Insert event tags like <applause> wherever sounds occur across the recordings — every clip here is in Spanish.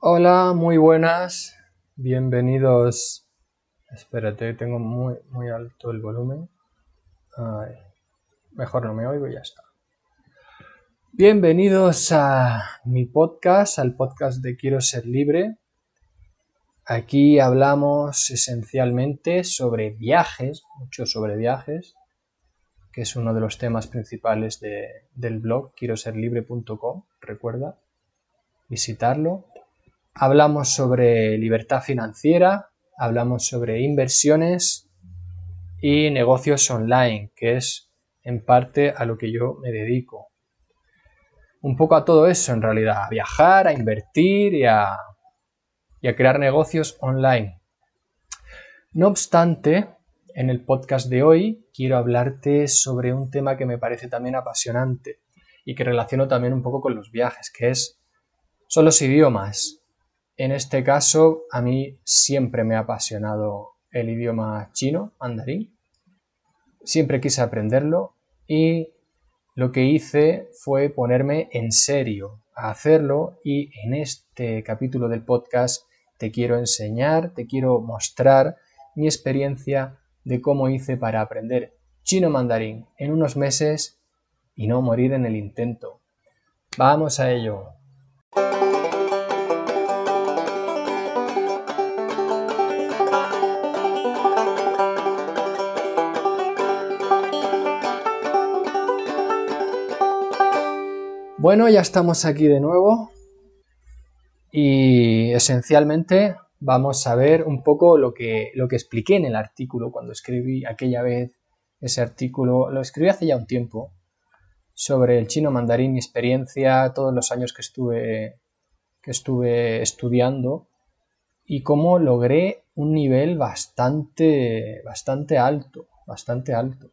Hola, muy buenas. Bienvenidos. Espérate, tengo muy, muy alto el volumen. Mejor no me oigo y ya está. Bienvenidos a mi podcast, al podcast de Quiero ser libre. Aquí hablamos esencialmente sobre viajes, mucho sobre viajes, que es uno de los temas principales de- del blog quiero ser libre.com. Recuerda visitarlo. Hablamos sobre libertad financiera, hablamos sobre inversiones y negocios online, que es en parte a lo que yo me dedico. Un poco a todo eso en realidad, a viajar, a invertir y a, crear negocios online. No obstante, en el podcast de hoy quiero hablarte sobre un tema que me parece también apasionante y que relaciono también un poco con los viajes, que es son los idiomas. En este caso, a mí siempre me ha apasionado el idioma chino, mandarín. Siempre quise aprenderlo y lo que hice fue ponerme en serio a hacerlo y en este capítulo del podcast te quiero enseñar, te quiero mostrar mi experiencia de cómo hice para aprender chino mandarín en unos meses y no morir en el intento. Vamos a ello. Bueno, ya estamos aquí de nuevo y esencialmente vamos a ver un poco lo que, lo que expliqué en el artículo cuando escribí aquella vez ese artículo. Lo escribí hace ya un tiempo sobre el chino mandarín, mi experiencia, todos los años que estuve, que estuve estudiando y cómo logré un nivel bastante, bastante alto, bastante alto.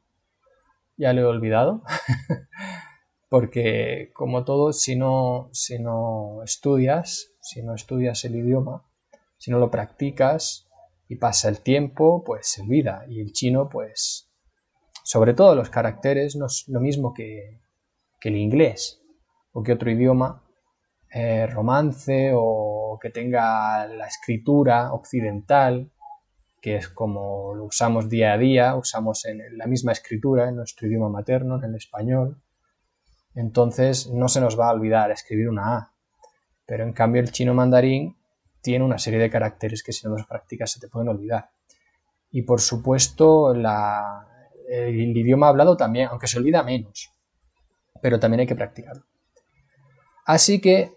Ya lo he olvidado. <laughs> porque como todo, si no, si no estudias, si no estudias el idioma, si no lo practicas y pasa el tiempo, pues se olvida. Y el chino, pues, sobre todo los caracteres, no es lo mismo que, que el inglés o que otro idioma, eh, romance o que tenga la escritura occidental, que es como lo usamos día a día, usamos en la misma escritura en nuestro idioma materno, en el español entonces no se nos va a olvidar escribir una A. Pero en cambio el chino mandarín tiene una serie de caracteres que si no los practicas se te pueden olvidar. Y por supuesto el idioma hablado también, aunque se olvida menos, pero también hay que practicarlo. Así que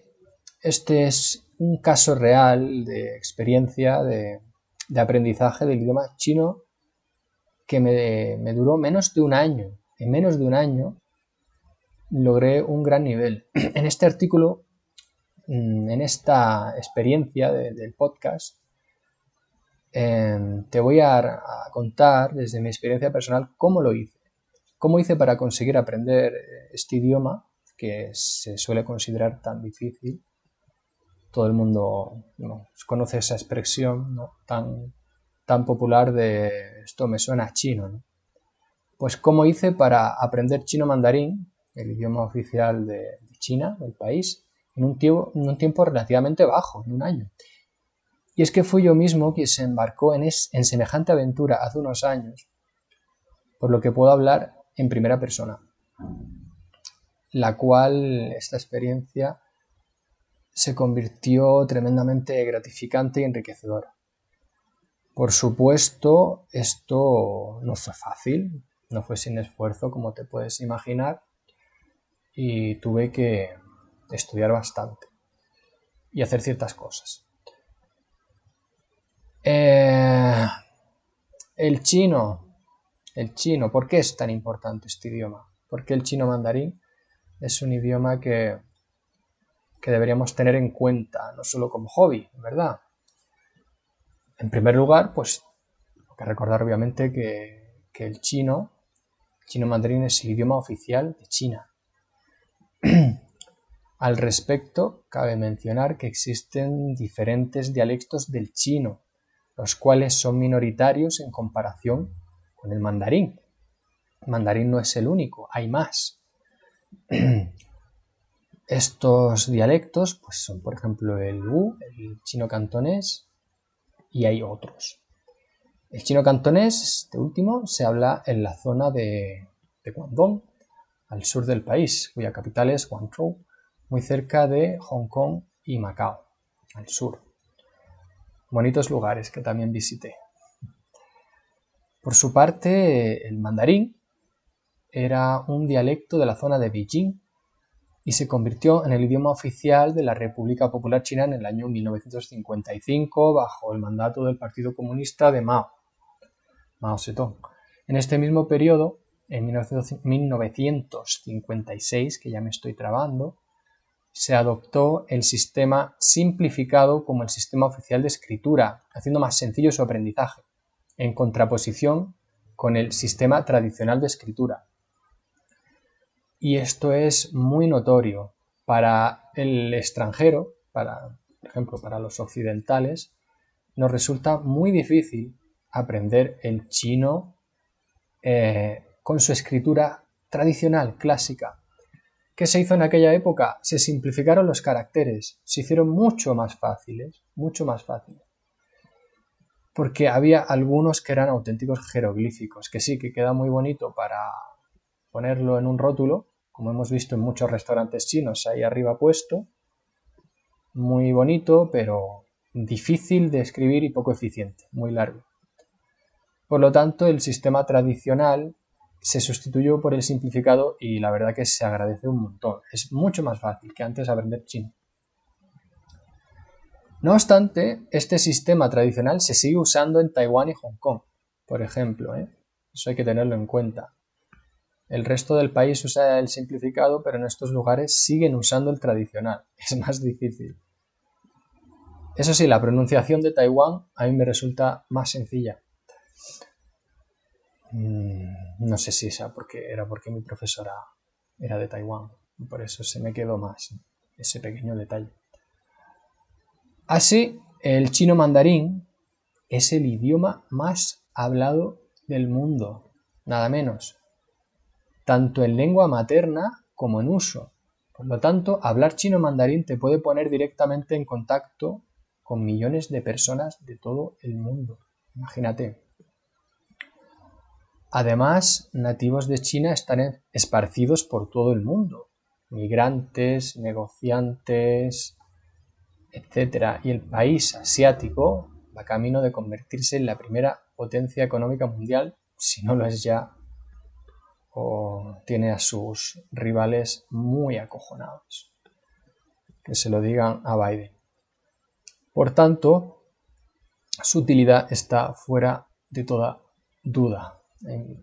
este es un caso real de experiencia de, aprendizaje del idioma chino que me duró menos de un año. En menos de un año logré un gran nivel. <clears throat> En este artículo, mm, en esta experiencia de, del podcast, eh, te voy a, contar desde mi experiencia personal cómo lo hice. Cómo hice para conseguir aprender este idioma que se suele considerar tan difícil. Todo el mundo ¿no? conoce esa expresión tan, tan popular de esto me suena chino. ¿no? Pues cómo hice para aprender chino mandarín el idioma oficial de, China, del país, en un, tiempo, en un, tiempo, relativamente bajo, en un año. Y es que fui yo mismo quien se embarcó en, es, en semejante aventura hace unos años, por lo que puedo hablar en primera persona, la cual esta experiencia se convirtió tremendamente gratificante y enriquecedora. Por supuesto, esto no fue fácil, no fue sin esfuerzo, como te puedes imaginar, y tuve que estudiar bastante y hacer ciertas cosas. Eh, el chino, el chino, ¿por qué es tan importante este idioma? Porque el chino mandarín es un idioma que, que deberíamos tener en cuenta, no solo como hobby, ¿verdad? En primer lugar, pues, hay que recordar obviamente que, que el chino, el chino mandarín es el idioma oficial de China. <clears throat> Al respecto, cabe mencionar que existen diferentes dialectos del chino, los cuales son minoritarios en comparación con el mandarín. El mandarín no es el único, hay más. <clears throat> Estos dialectos pues son, por ejemplo, el Wu, el chino cantonés, y hay otros. El chino cantonés, este último, se habla en la zona de, de Guangdong, al sur del país, cuya capital es Guangzhou, muy cerca de Hong Kong y Macao, al sur. Bonitos lugares que también visité. Por su parte, el mandarín era un dialecto de la zona de Beijing y se convirtió en el idioma oficial de la República Popular China en el año 1955 bajo el mandato del Partido Comunista de Mao, Mao Zedong. En este mismo periodo, en 1956, que ya me estoy trabando, se adoptó el sistema simplificado como el sistema oficial de escritura, haciendo más sencillo su aprendizaje, en contraposición con el sistema tradicional de escritura, y esto es muy notorio para el extranjero, para, por ejemplo, para los occidentales, nos resulta muy difícil aprender el chino eh, con su escritura tradicional, clásica. ¿Qué se hizo en aquella época? Se simplificaron los caracteres, se hicieron mucho más fáciles, mucho más fáciles. Porque había algunos que eran auténticos jeroglíficos, que sí, que queda muy bonito para ponerlo en un rótulo, como hemos visto en muchos restaurantes chinos ahí arriba puesto. Muy bonito, pero difícil de escribir y poco eficiente, muy largo. Por lo tanto, el sistema tradicional se sustituyó por el simplificado y la verdad que se agradece un montón. Es mucho más fácil que antes aprender chino. No obstante, este sistema tradicional se sigue usando en Taiwán y Hong Kong, por ejemplo. ¿eh? Eso hay que tenerlo en cuenta. El resto del país usa el simplificado, pero en estos lugares siguen usando el tradicional. <laughs> Es más difícil. Eso sí, la pronunciación de Taiwán a mí me resulta más sencilla. Mm, no sé si esa porque era porque mi profesora era de Taiwán. Por eso se me quedó más ese pequeño detalle. Así, el chino mandarín es el idioma más hablado del mundo, nada menos tanto en lengua materna como en uso. Por lo tanto, hablar chino mandarín te puede poner directamente en contacto con millones de personas de todo el mundo. Imagínate. Además, nativos de China están esparcidos por todo el mundo. Migrantes, negociantes, etc. Y el país asiático va camino de convertirse en la primera potencia económica mundial, si no lo es ya o tiene a sus rivales muy acojonados. Que se lo digan a Biden. Por tanto, su utilidad está fuera de toda duda.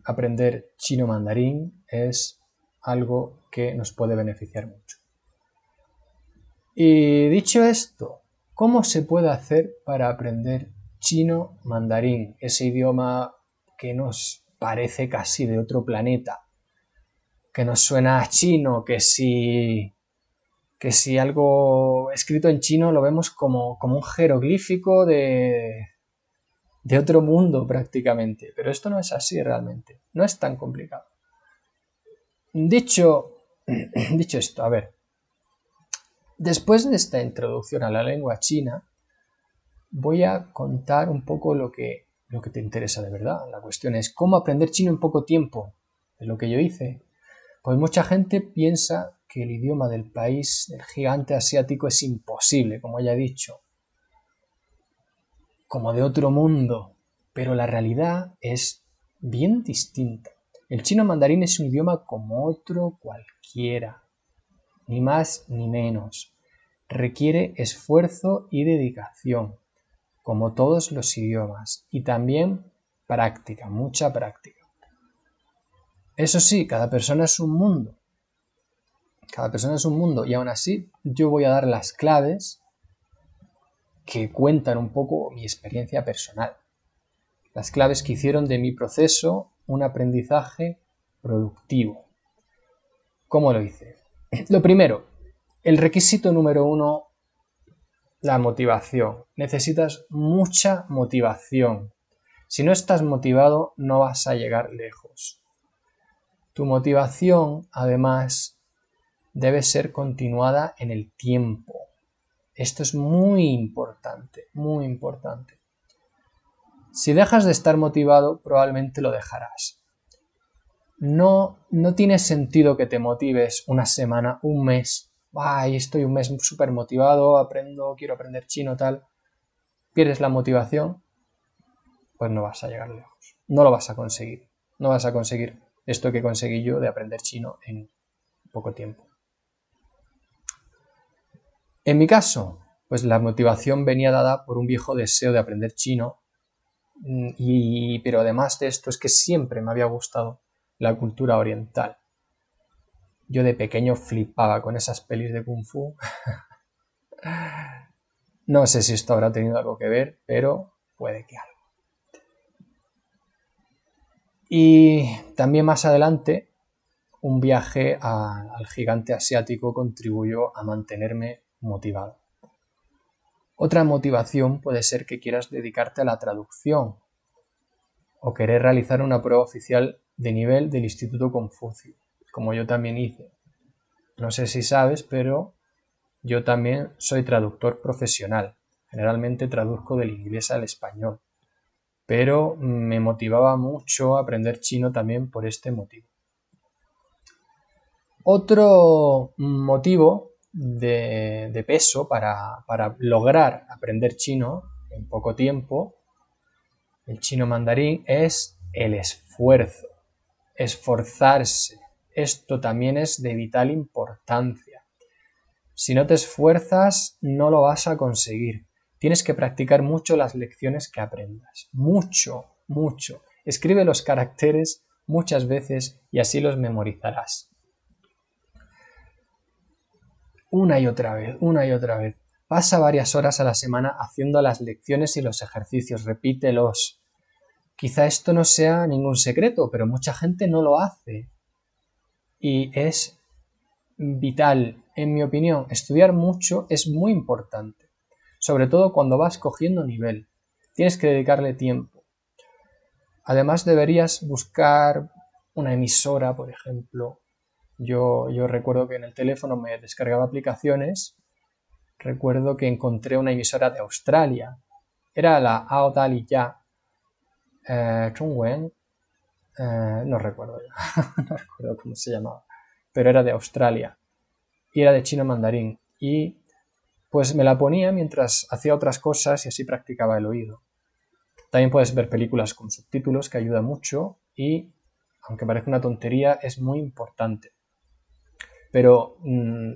Aprender chino mandarín es algo que nos puede beneficiar mucho. Y dicho esto, ¿cómo se puede hacer para aprender chino mandarín, ese idioma que nos parece casi de otro planeta, que nos suena chino, que si, que si algo escrito en chino lo vemos como, como un jeroglífico de, de otro mundo prácticamente, pero esto no es así realmente, no es tan complicado. Dicho, <clears throat> dicho esto, a ver, después de esta introducción a la lengua china, voy a contar un poco lo que lo que te interesa de verdad. La cuestión es cómo aprender chino en poco tiempo. Es lo que yo hice. Pues mucha gente piensa que el idioma del país, del gigante asiático, es imposible, como ya he dicho. Como de otro mundo. Pero la realidad es bien distinta. El chino mandarín es un idioma como otro cualquiera. Ni más ni menos. Requiere esfuerzo y dedicación como todos los idiomas, y también práctica, mucha práctica. Eso sí, cada persona es un mundo. Cada persona es un mundo y aún así yo voy a dar las claves que cuentan un poco mi experiencia personal. Las claves que hicieron de mi proceso un aprendizaje productivo. ¿Cómo lo hice? Lo primero, el requisito número uno la motivación. Necesitas mucha motivación. Si no estás motivado, no vas a llegar lejos. Tu motivación, además, debe ser continuada en el tiempo. Esto es muy importante, muy importante. Si dejas de estar motivado, probablemente lo dejarás. No, no tiene sentido que te motives una semana, un mes. Ay, estoy un mes súper motivado, aprendo, quiero aprender chino, tal. Pierdes la motivación, pues no vas a llegar lejos. No lo vas a conseguir. No vas a conseguir esto que conseguí yo de aprender chino en poco tiempo. En mi caso, pues la motivación venía dada por un viejo deseo de aprender chino Mm, y, pero además de esto es que siempre me había gustado la cultura oriental. Yo de pequeño flipaba con esas pelis de kung fu. <laughs> no sé si esto habrá tenido algo que ver, pero puede que algo. Y también más adelante, un viaje al gigante asiático contribuyó a mantenerme motivado. Otra motivación puede ser que quieras dedicarte a la traducción o querer realizar una prueba oficial de nivel del Instituto Confucio, como yo también hice. No sé si sabes, pero yo también soy traductor profesional. Generalmente traduzco del inglés al español. Pero me motivaba mucho aprender chino también por este motivo. Otro motivo de, peso para, para lograr aprender chino en poco tiempo, el chino mandarín, es el esfuerzo, esforzarse. Esto también es de vital importancia. Si no te esfuerzas, no lo vas a conseguir. Tienes que practicar mucho las lecciones que aprendas. Mucho, mucho. Escribe los caracteres muchas veces y así los memorizarás una y otra vez, una y otra vez. Pasa varias horas a la semana haciendo las lecciones y los ejercicios, repítelos. Quizá esto no sea ningún secreto, pero mucha gente no lo hace. Y es vital, en mi opinión, estudiar mucho es muy importante, sobre todo cuando vas cogiendo nivel. Tienes que dedicarle tiempo. Además deberías buscar una emisora, por ejemplo, yo, recuerdo que en el teléfono me descargaba aplicaciones. Recuerdo que encontré una emisora de Australia. Era la Aodali Ya. Eh, eh, no recuerdo ya. <laughs> no recuerdo cómo se llamaba. Pero era de Australia. Y era de chino mandarín. Y pues me la ponía mientras hacía otras cosas y así practicaba el oído. También puedes ver películas con subtítulos que ayuda mucho y, aunque parezca una tontería, es muy importante. Pero mm,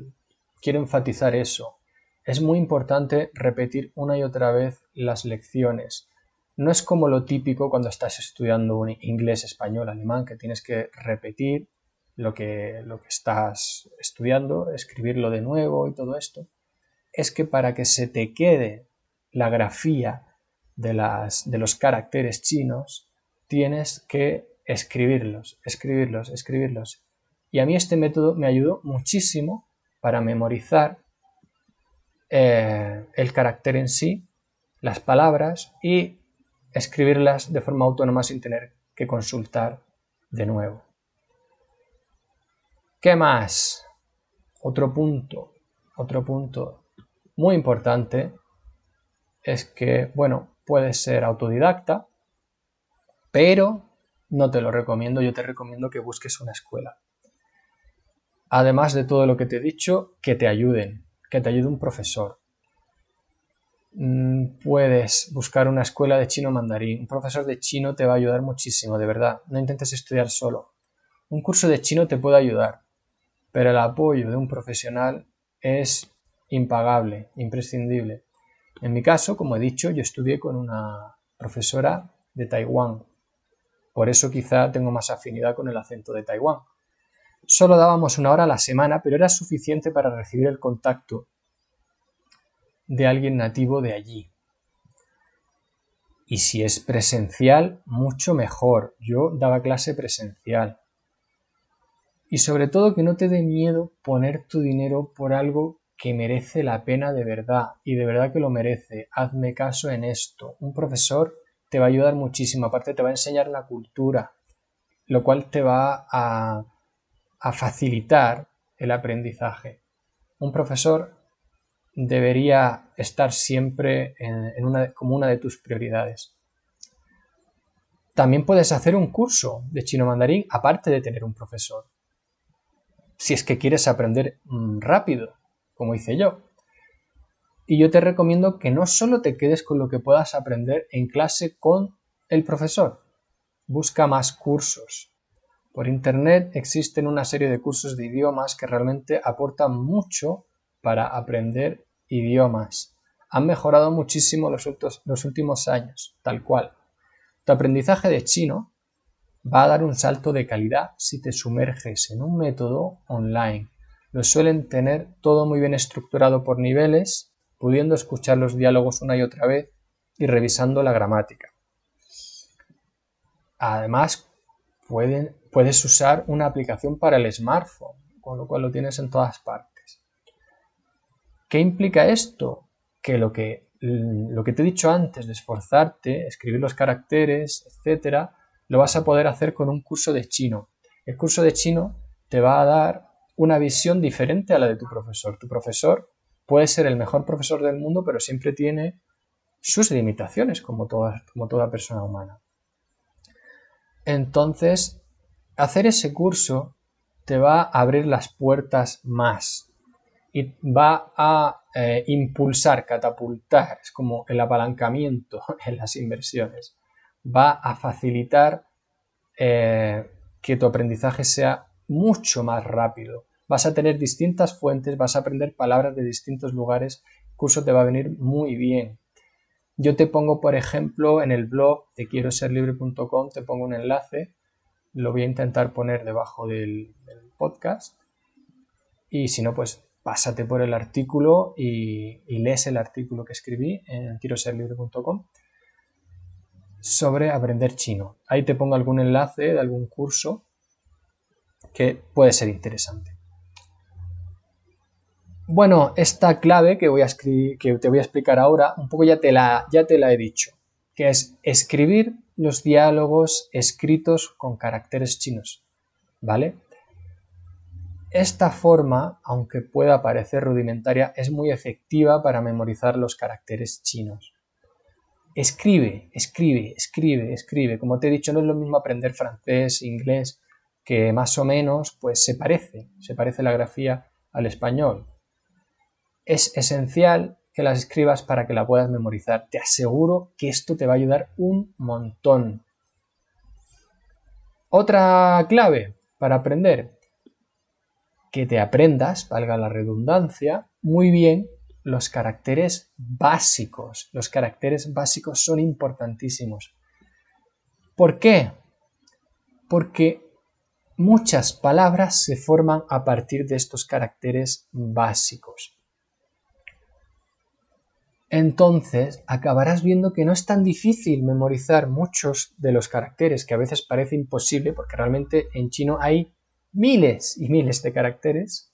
quiero enfatizar eso. Es muy importante repetir una y otra vez las lecciones. No es como lo típico cuando estás estudiando un inglés, español, alemán, que tienes que repetir lo que, lo que estás estudiando, escribirlo de nuevo y todo esto. Es que para que se te quede la grafía de, las, de los caracteres chinos, tienes que escribirlos, escribirlos, escribirlos. Y a mí este método me ayudó muchísimo para memorizar eh, el carácter en sí, las palabras y escribirlas de forma autónoma sin tener que consultar de nuevo. ¿Qué más? Otro punto, otro punto muy importante es que, bueno, puedes ser autodidacta, pero no te lo recomiendo, yo te recomiendo que busques una escuela además de todo lo que te he dicho, que te ayuden, que te ayude un profesor. Mm, puedes buscar una escuela de chino mandarín. Un profesor de chino te va a ayudar muchísimo, de verdad. No intentes estudiar solo. Un curso de chino te puede ayudar, pero el apoyo de un profesional es impagable, imprescindible. En mi caso, como he dicho, yo estudié con una profesora de Taiwán. Por eso quizá tengo más afinidad con el acento de Taiwán. Solo dábamos una hora a la semana, pero era suficiente para recibir el contacto de alguien nativo de allí. Y si es presencial, mucho mejor. Yo daba clase presencial. Y sobre todo que no te dé miedo poner tu dinero por algo que merece la pena de verdad y de verdad que lo merece. Hazme caso en esto. Un profesor te va a ayudar muchísimo. Aparte te va a enseñar la cultura, lo cual te va a a facilitar el aprendizaje. Un profesor debería estar siempre en, una, como una de tus prioridades. También puedes hacer un curso de chino mandarín aparte de tener un profesor. Si es que quieres aprender mm, rápido, como hice yo. Y yo te recomiendo que no solo te quedes con lo que puedas aprender en clase con el profesor. Busca más cursos. Por Internet existen una serie de cursos de idiomas que realmente aportan mucho para aprender idiomas. Han mejorado muchísimo los, los últimos años, tal cual. Tu aprendizaje de chino va a dar un salto de calidad si te sumerges en un método online. Lo suelen tener todo muy bien estructurado por niveles, pudiendo escuchar los diálogos una y otra vez y revisando la gramática. Además, puedes usar una aplicación para el smartphone, con lo cual lo tienes en todas partes. ¿Qué implica esto? Que lo que, lo que te he dicho antes de esforzarte, escribir los caracteres, etcétera, lo vas a poder hacer con un curso de chino. El curso de chino te va a dar una visión diferente a la de tu profesor. Tu profesor puede ser el mejor profesor del mundo, pero siempre tiene sus limitaciones, como toda, como toda persona humana. Entonces, hacer ese curso te va a abrir las puertas más y va a eh, impulsar, catapultar, es como el apalancamiento <laughs> en las inversiones, va a facilitar eh, que tu aprendizaje sea mucho más rápido. Vas a tener distintas fuentes, vas a aprender palabras de distintos lugares, el curso te va a venir muy bien. Yo te pongo, por ejemplo, en el blog de quiero ser libre.com, te pongo un enlace, lo voy a intentar poner debajo del, podcast y si no, pues pásate por el artículo y, lees el artículo que escribí en quiero ser libre.com sobre aprender chino. Ahí te pongo algún enlace de algún curso que puede ser interesante. Bueno, esta clave que, voy a que te voy a explicar ahora, un poco ya te, la, ya te la he dicho, que es escribir los diálogos escritos con caracteres chinos, ¿vale? Esta forma, aunque pueda parecer rudimentaria, es muy efectiva para memorizar los caracteres chinos. Escribe, escribe, escribe, escribe. Como te he dicho, no es lo mismo aprender francés, inglés, que más o menos pues se parece, se parece la grafía al español es esencial que las escribas para que la puedas memorizar. Te aseguro que esto te va a ayudar un montón. Otra clave para aprender, que te aprendas, valga la redundancia, muy bien los caracteres básicos. Los caracteres básicos son importantísimos. ¿Por qué? Porque muchas palabras se forman a partir de estos caracteres básicos entonces acabarás viendo que no es tan difícil memorizar muchos de los caracteres, que a veces parece imposible, porque realmente en chino hay miles y miles de caracteres,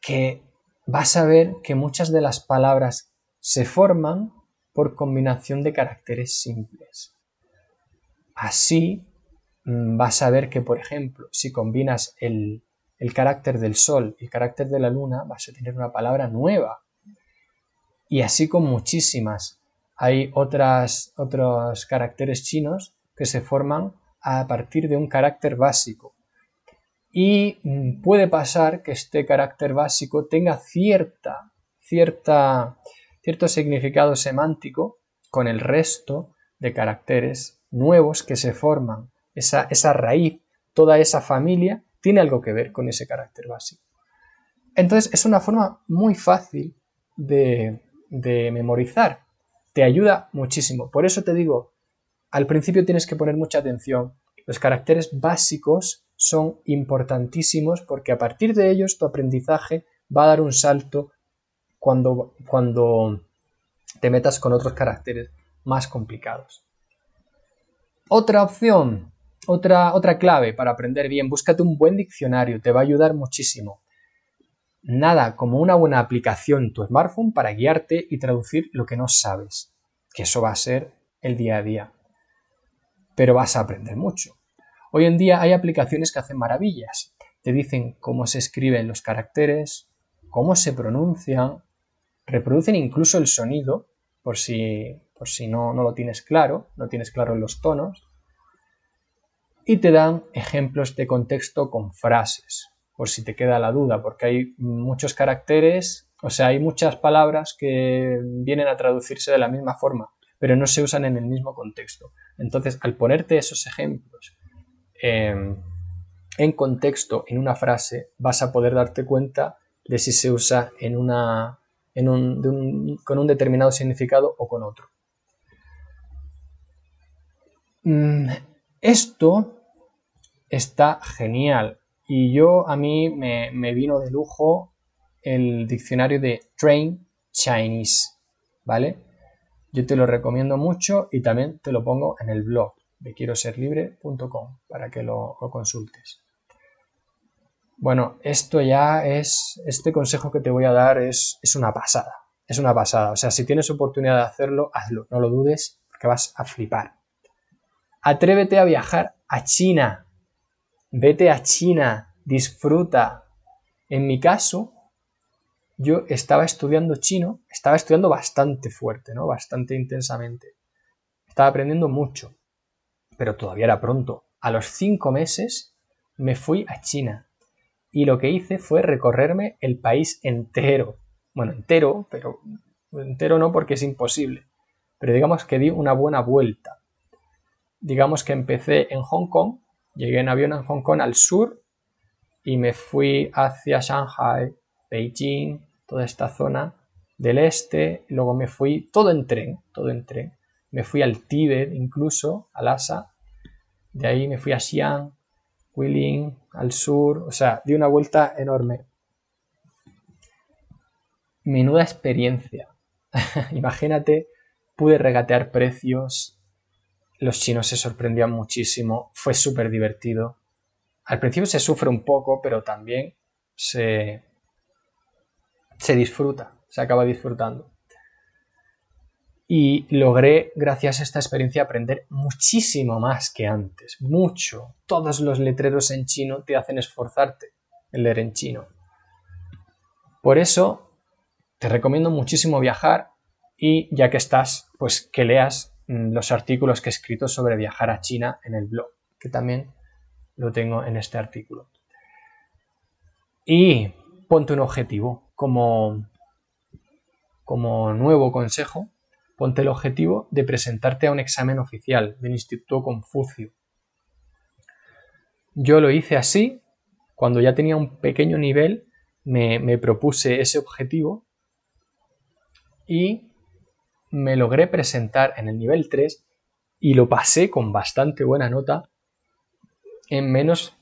que vas a ver que muchas de las palabras se forman por combinación de caracteres simples. Así mm, vas a ver que, por ejemplo, si combinas el, el carácter del sol y el carácter de la luna, vas a tener una palabra nueva y así con muchísimas. Hay otras, otros caracteres chinos que se forman a partir de un carácter básico. Y mm, puede pasar que este carácter básico tenga cierta, cierta, cierto significado semántico con el resto de caracteres nuevos que se forman. Esa, esa raíz, toda esa familia, tiene algo que ver con ese carácter básico. Entonces es una forma muy fácil de, de memorizar. Te ayuda muchísimo. Por eso te digo, al principio tienes que poner mucha atención. Los caracteres básicos son importantísimos porque a partir de ellos tu aprendizaje va a dar un salto cuando, cuando te metas con otros caracteres más complicados. Otra opción, otra, otra clave para aprender bien, búscate un buen diccionario, te va a ayudar muchísimo nada como una buena aplicación en tu smartphone para guiarte y traducir lo que no sabes, que eso va a ser el día a día. Pero vas a aprender mucho. Hoy en día hay aplicaciones que hacen maravillas. te dicen cómo se escriben los caracteres, cómo se pronuncian, reproducen incluso el sonido, por si, por si no, no lo tienes claro, no tienes claro los tonos, y te dan ejemplos de contexto con frases, por si te queda la duda, porque hay muchos caracteres, o sea, hay muchas palabras que vienen a traducirse de la misma forma, pero no se usan en el mismo contexto. Entonces, al ponerte esos ejemplos em, en contexto en una frase, vas a poder darte cuenta de si se usa en una, con un determinado significado o con otro. Mm, esto está genial y yo a mí me, me vino de lujo el diccionario de Train Chinese, ¿vale? Yo te lo recomiendo mucho y también te lo pongo en el blog de quiero ser libre.com para que lo, consultes. Bueno, esto ya es, este consejo que te voy a dar es, es una pasada, es una pasada. O sea, si tienes oportunidad de hacerlo, hazlo, no lo dudes, porque vas a flipar. Atrévete a viajar a China, vete a China, disfruta. En mi caso, yo estaba estudiando chino, estaba estudiando bastante fuerte, ¿no? Bastante intensamente. Estaba aprendiendo mucho, pero todavía era pronto. A los cinco meses me fui a China y lo que hice fue recorrerme el país entero. Bueno, entero, pero entero no porque es imposible. Pero digamos que di una buena vuelta. Digamos que empecé en Hong Kong, llegué en avión en Hong Kong al sur y me fui hacia Shanghai, Beijing, toda esta zona del este, luego me fui todo en tren, todo en tren. Me fui al Tíbet incluso, a Lhasa, de ahí me fui a Xi'an, Guilin, al sur, o sea, di una vuelta enorme. Menuda experiencia. <laughs> Imagínate, pude regatear precios, los chinos se sorprendían muchísimo, fue súper divertido. Al principio se sufre un poco, pero también se, se disfruta, se acaba disfrutando. Y logré, gracias a esta experiencia, aprender muchísimo más que antes, mucho. Todos los letreros en chino te hacen esforzarte en leer en chino. Por eso, te recomiendo muchísimo viajar y ya que estás, pues que leas los artículos que he escrito sobre viajar a China en el blog, que también lo tengo en este artículo. Y ponte un objetivo, como, como nuevo consejo, ponte el objetivo de presentarte a un examen oficial del Instituto Confucio. Yo lo hice así, cuando ya tenía un pequeño nivel, me, me propuse ese objetivo y me logré presentar en el nivel 3 y lo pasé con bastante buena nota en menos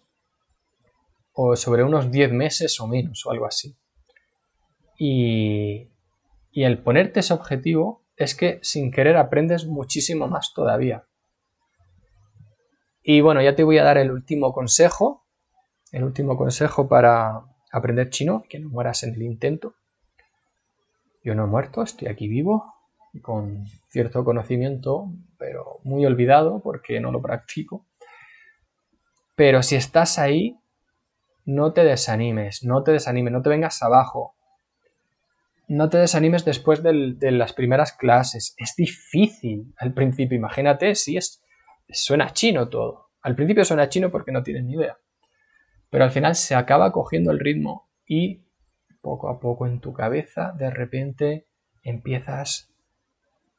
o sobre unos 10 meses o menos o algo así. Y, el ponerte ese objetivo es que sin querer aprendes muchísimo más todavía. Y bueno, ya te voy a dar el último consejo, el último consejo para aprender chino, que no mueras en el intento. Yo no he muerto, estoy aquí vivo, con cierto conocimiento, pero muy olvidado porque no lo practico. Pero si estás ahí, no te desanimes, no te desanimes, no te vengas abajo no te desanimes después de las primeras clases. Es difícil al principio. Imagínate si es, suena chino todo. Al principio suena chino porque no tienes ni idea. Pero al final se acaba cogiendo el ritmo y poco a poco en tu cabeza de repente empiezas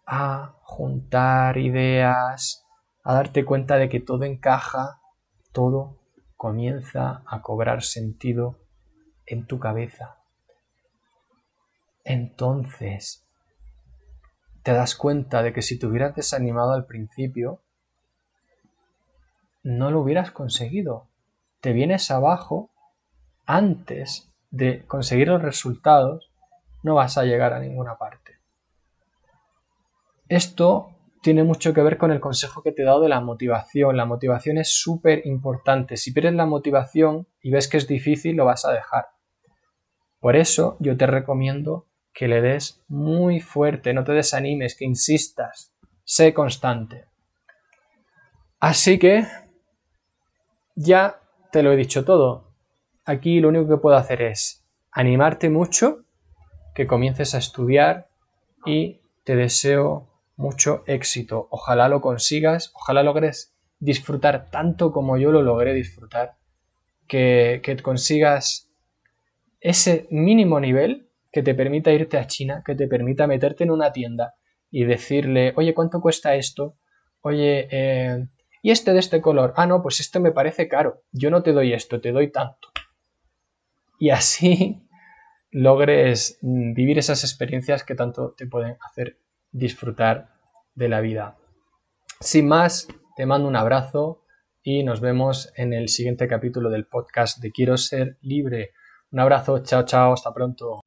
a juntar ideas, a darte cuenta de que todo encaja, todo comienza a cobrar sentido en tu cabeza entonces te das cuenta de que si te hubieras desanimado al principio, no lo hubieras conseguido. Te vienes abajo antes de conseguir los resultados, no vas a llegar a ninguna parte. Esto tiene mucho que ver con el consejo que te he dado de la motivación. La motivación es súper importante. Si pierdes la motivación y ves que es difícil, lo vas a dejar. Por eso yo te recomiendo que le des muy fuerte, no te desanimes, que insistas, sé constante. Así que ya te lo he dicho todo. aquí lo único que puedo hacer es animarte mucho, que comiences a estudiar y te deseo mucho éxito. Ojalá lo consigas, ojalá logres disfrutar tanto como yo lo logré disfrutar, que, que consigas ese mínimo nivel que te permita irte a China, que te permita meterte en una tienda y decirle, oye, ¿cuánto cuesta esto? Oye, eh, ¿y este de este color? Ah, no, pues este me parece caro. Yo no te doy esto, te doy tanto. Y así <laughs> logres mm, vivir esas experiencias que tanto te pueden hacer disfrutar de la vida. Sin más, te mando un abrazo y nos vemos en el siguiente capítulo del podcast de Quiero ser libre. Un abrazo, chao, chao, hasta pronto.